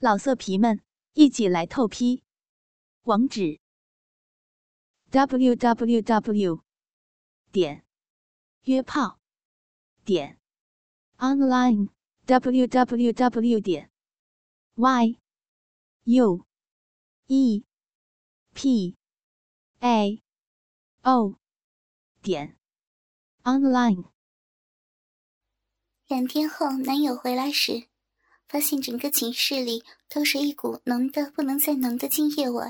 老色皮们，一起来透批！网址：w w w 点约炮点 online w w w 点 y u e p a o 点 online。两天后，男友回来时。发现整个寝室里都是一股浓的不能再浓的精液味，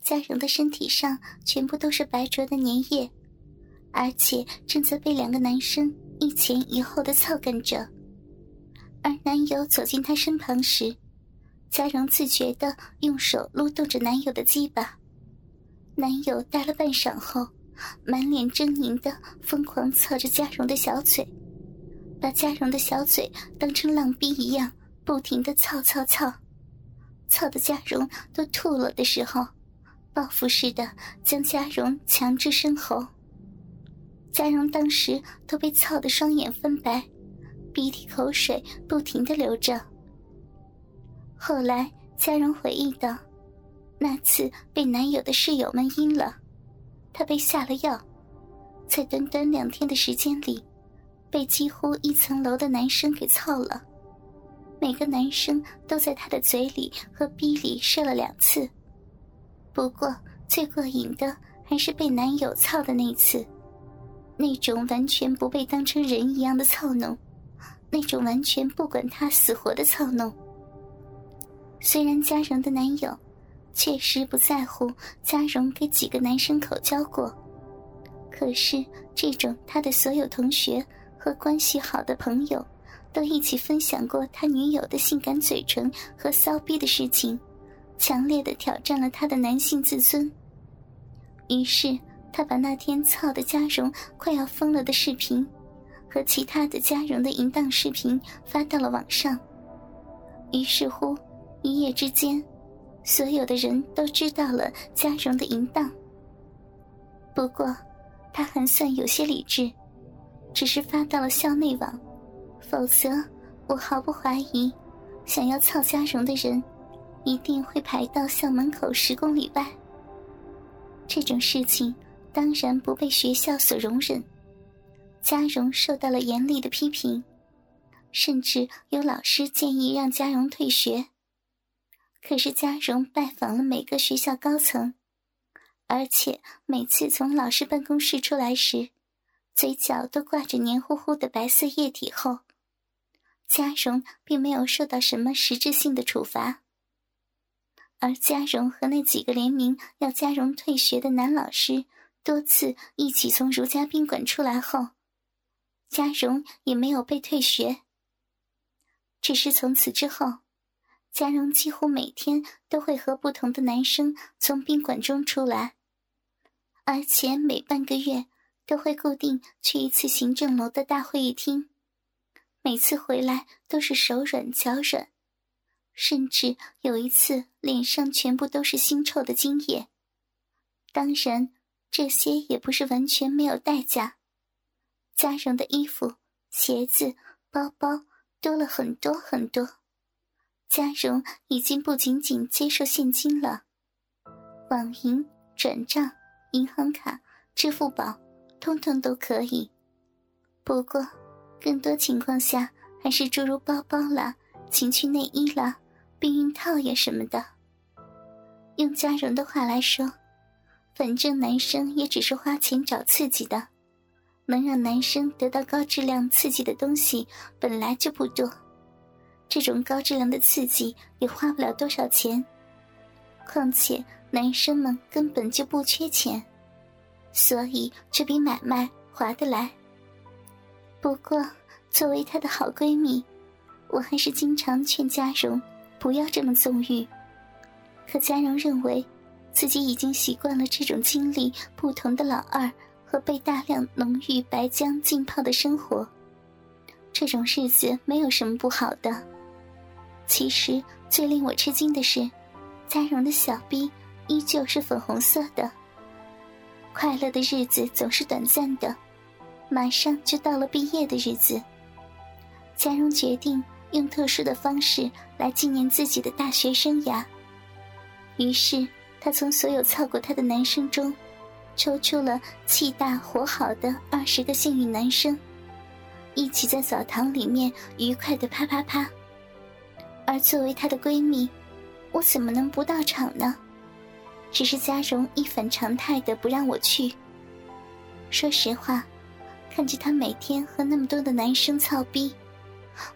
嘉荣的身体上全部都是白灼的粘液，而且正在被两个男生一前一后的操干着。而男友走进她身旁时，嘉荣自觉地用手撸动着男友的鸡巴，男友待了半晌后，满脸狰狞地疯狂操着嘉荣的小嘴，把嘉荣的小嘴当成浪逼一样。不停的操操操，操的嘉荣都吐了的时候，报复似的将嘉荣强制生喉。嘉荣当时都被操的双眼分白，鼻涕口水不停的流着。后来嘉荣回忆道，那次被男友的室友们阴了，她被下了药，在短短两天的时间里，被几乎一层楼的男生给操了。每个男生都在她的嘴里和逼里射了两次，不过最过瘾的还是被男友操的那次，那种完全不被当成人一样的操弄，那种完全不管他死活的操弄。虽然嘉荣的男友确实不在乎嘉荣给几个男生口交过，可是这种他的所有同学和关系好的朋友。都一起分享过他女友的性感嘴唇和骚逼的事情，强烈的挑战了他的男性自尊。于是他把那天操的嘉荣快要疯了的视频，和其他的嘉荣的淫荡视频发到了网上。于是乎，一夜之间，所有的人都知道了嘉荣的淫荡。不过，他还算有些理智，只是发到了校内网。否则，我毫不怀疑，想要操嘉荣的人，一定会排到校门口十公里外。这种事情当然不被学校所容忍，嘉荣受到了严厉的批评，甚至有老师建议让嘉荣退学。可是嘉荣拜访了每个学校高层，而且每次从老师办公室出来时，嘴角都挂着黏糊糊的白色液体后。嘉荣并没有受到什么实质性的处罚，而嘉荣和那几个联名要嘉荣退学的男老师多次一起从如家宾馆出来后，嘉荣也没有被退学。只是从此之后，嘉荣几乎每天都会和不同的男生从宾馆中出来，而且每半个月都会固定去一次行政楼的大会议厅。每次回来都是手软脚软，甚至有一次脸上全部都是腥臭的精液。当然，这些也不是完全没有代价。嘉荣的衣服、鞋子、包包多了很多很多。嘉荣已经不仅仅接受现金了，网银、转账、银行卡、支付宝，通通都可以。不过。更多情况下，还是诸如包包啦、情趣内衣啦、避孕套呀什么的。用嘉荣的话来说，反正男生也只是花钱找刺激的，能让男生得到高质量刺激的东西本来就不多，这种高质量的刺激也花不了多少钱。况且男生们根本就不缺钱，所以这笔买卖划得来。不过，作为她的好闺蜜，我还是经常劝嘉荣不要这么纵欲。可嘉荣认为，自己已经习惯了这种经历不同的老二和被大量浓郁白浆浸泡的生活，这种日子没有什么不好的。其实最令我吃惊的是，嘉荣的小臂依旧是粉红色的。快乐的日子总是短暂的。马上就到了毕业的日子，嘉荣决定用特殊的方式来纪念自己的大学生涯。于是，他从所有操过他的男生中，抽出了气大活好的二十个幸运男生，一起在澡堂里面愉快的啪啪啪。而作为她的闺蜜，我怎么能不到场呢？只是嘉荣一反常态的不让我去。说实话，看着他每天和那么多的男生操逼，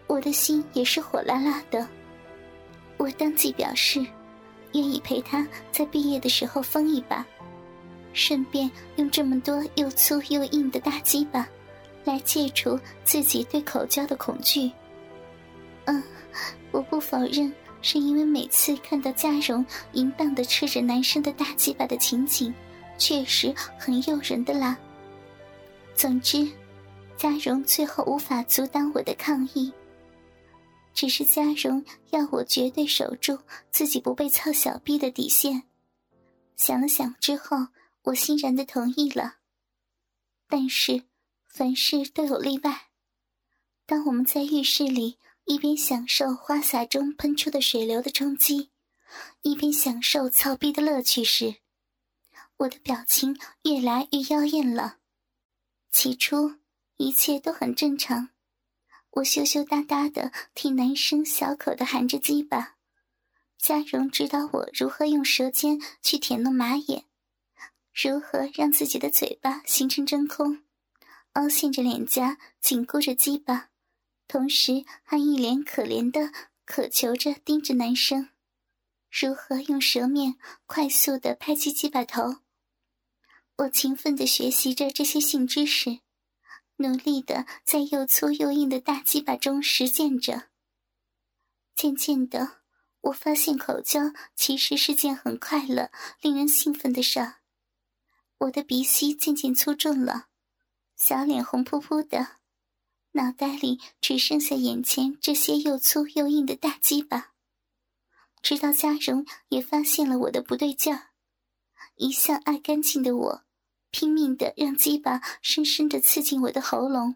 我的心也是火辣辣的。我当即表示，愿意陪他在毕业的时候疯一把，顺便用这么多又粗又硬的大鸡巴，来戒除自己对口交的恐惧。嗯，我不否认。是因为每次看到嘉荣淫荡的吃着男生的大鸡巴的情景，确实很诱人的啦。总之，嘉荣最后无法阻挡我的抗议。只是嘉荣要我绝对守住自己不被操小逼的底线。想了想之后，我欣然的同意了。但是，凡事都有例外。当我们在浴室里。一边享受花洒中喷出的水流的冲击，一边享受操逼的乐趣时，我的表情越来越妖艳了。起初一切都很正常，我羞羞答答的替男生小口的含着鸡巴，嘉荣指导我如何用舌尖去舔弄马眼，如何让自己的嘴巴形成真空，凹陷着脸颊，紧箍着鸡巴。同时还一脸可怜的渴求着盯着男生，如何用舌面快速的拍击鸡巴头。我勤奋的学习着这些性知识，努力的在又粗又硬的大鸡巴中实践着。渐渐的，我发现口交其实是件很快乐、令人兴奋的事儿。我的鼻息渐渐粗重了，小脸红扑扑的。脑袋里只剩下眼前这些又粗又硬的大鸡巴，直到嘉荣也发现了我的不对劲儿。一向爱干净的我，拼命的让鸡巴深深的刺进我的喉咙，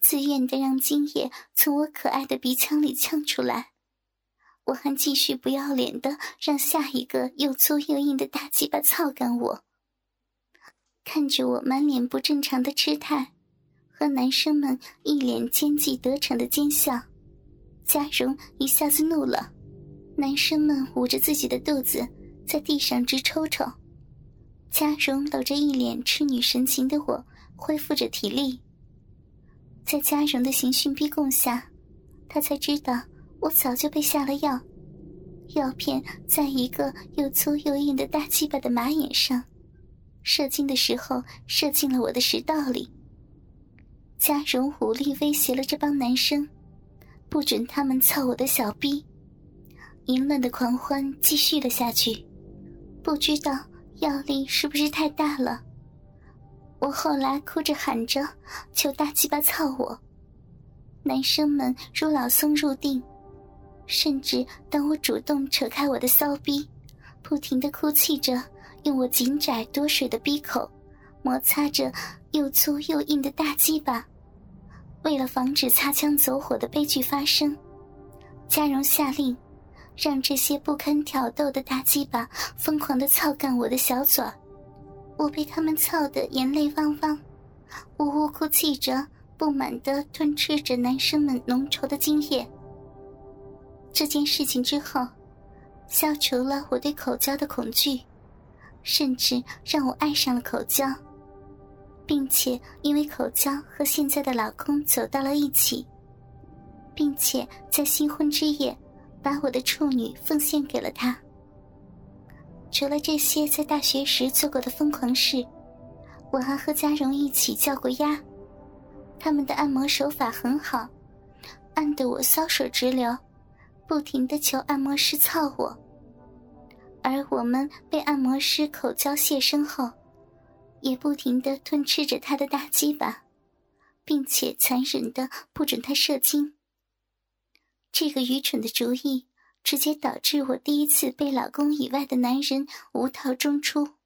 自愿的让精液从我可爱的鼻腔里呛出来。我还继续不要脸的让下一个又粗又硬的大鸡巴操干我。看着我满脸不正常的痴态。和男生们一脸奸计得逞的奸笑，嘉荣一下子怒了。男生们捂着自己的肚子，在地上直抽抽。嘉荣搂着一脸痴女神情的我，恢复着体力。在嘉荣的刑讯逼供下，他才知道我早就被下了药，药片在一个又粗又硬的大鸡巴的马眼上，射精的时候射进了我的食道里。嘉荣武力威胁了这帮男生，不准他们操我的小逼。淫乱的狂欢继续了下去，不知道药力是不是太大了。我后来哭着喊着求大鸡巴操我，男生们如老松入定，甚至当我主动扯开我的骚逼，不停的哭泣着，用我紧窄多水的逼口摩擦着。又粗又硬的大鸡巴，为了防止擦枪走火的悲剧发生，嘉荣下令，让这些不堪挑逗的大鸡巴疯狂的操干我的小嘴儿。我被他们操得眼泪汪汪，呜呜哭泣着，不满的吞吃着男生们浓稠的精液。这件事情之后，消除了我对口交的恐惧，甚至让我爱上了口交。并且因为口交和现在的老公走到了一起，并且在新婚之夜，把我的处女奉献给了他。除了这些在大学时做过的疯狂事，我还和嘉荣一起叫过鸭。他们的按摩手法很好，按得我骚水直流，不停的求按摩师操我。而我们被按摩师口交泄身后。也不停的吞吃着他的大鸡巴，并且残忍的不准他射精。这个愚蠢的主意直接导致我第一次被老公以外的男人无套中出。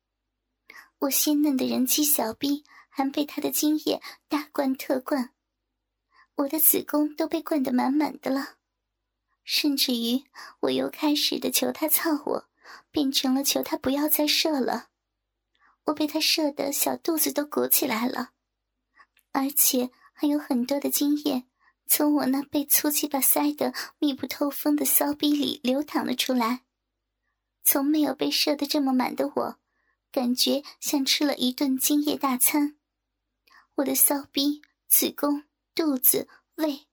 我鲜嫩的人妻小臂还被他的精液大灌特灌，我的子宫都被灌得满满的了，甚至于我又开始的求他操我，变成了求他不要再射了。我被他射的小肚子都鼓起来了，而且还有很多的精液从我那被粗鸡巴塞得密不透风的骚逼里流淌了出来。从没有被射得这么满的我，感觉像吃了一顿精液大餐。我的骚逼、子宫、肚子、胃，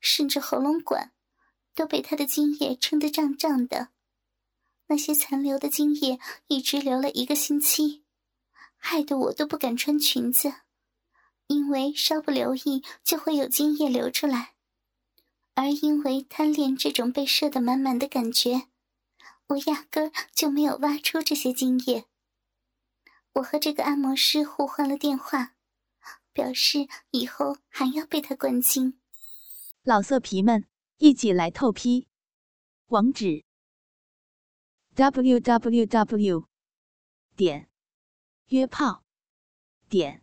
甚至喉咙管，都被他的精液撑得胀胀的。那些残留的精液一直流了一个星期，害得我都不敢穿裙子，因为稍不留意就会有精液流出来。而因为贪恋这种被射得满满的感觉。我压根就没有挖出这些精液。我和这个按摩师互换了电话，表示以后还要被他灌精。老色皮们，一起来透批！网址：w w w 点约炮点